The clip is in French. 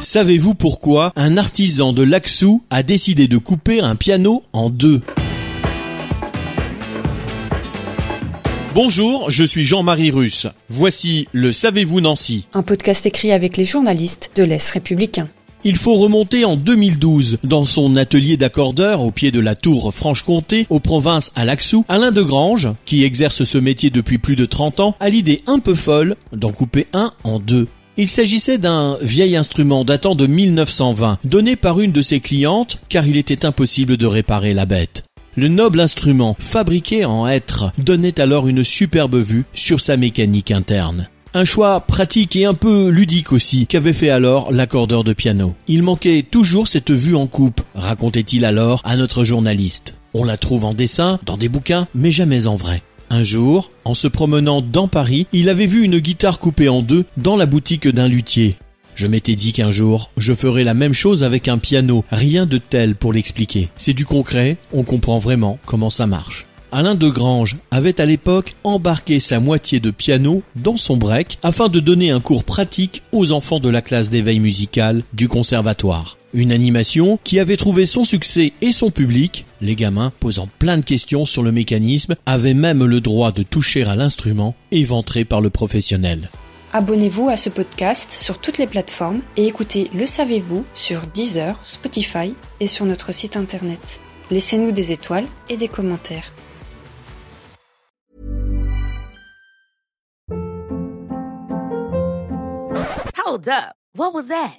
Savez-vous pourquoi un artisan de Laxou a décidé de couper un piano en deux? Bonjour, je suis Jean-Marie Russe. Voici le Savez-vous Nancy Un podcast écrit avec les journalistes de l'Est républicain. Il faut remonter en 2012. Dans son atelier d'accordeur au pied de la tour Franche-Comté, aux provinces à Laxou, Alain de Grange, qui exerce ce métier depuis plus de 30 ans, a l'idée un peu folle d'en couper un en deux. Il s'agissait d'un vieil instrument datant de 1920, donné par une de ses clientes car il était impossible de réparer la bête. Le noble instrument, fabriqué en hêtre, donnait alors une superbe vue sur sa mécanique interne. Un choix pratique et un peu ludique aussi qu'avait fait alors l'accordeur de piano. Il manquait toujours cette vue en coupe, racontait-il alors à notre journaliste. On la trouve en dessin, dans des bouquins, mais jamais en vrai. Un jour, en se promenant dans Paris, il avait vu une guitare coupée en deux dans la boutique d'un luthier. Je m'étais dit qu'un jour, je ferais la même chose avec un piano, rien de tel pour l'expliquer. C'est du concret, on comprend vraiment comment ça marche. Alain de Grange avait à l'époque embarqué sa moitié de piano dans son break afin de donner un cours pratique aux enfants de la classe d'éveil musical du conservatoire. Une animation qui avait trouvé son succès et son public, les gamins posant plein de questions sur le mécanisme avaient même le droit de toucher à l'instrument éventré par le professionnel. Abonnez-vous à ce podcast sur toutes les plateformes et écoutez Le Savez-vous sur Deezer, Spotify et sur notre site internet. Laissez-nous des étoiles et des commentaires. Hold up. What was that?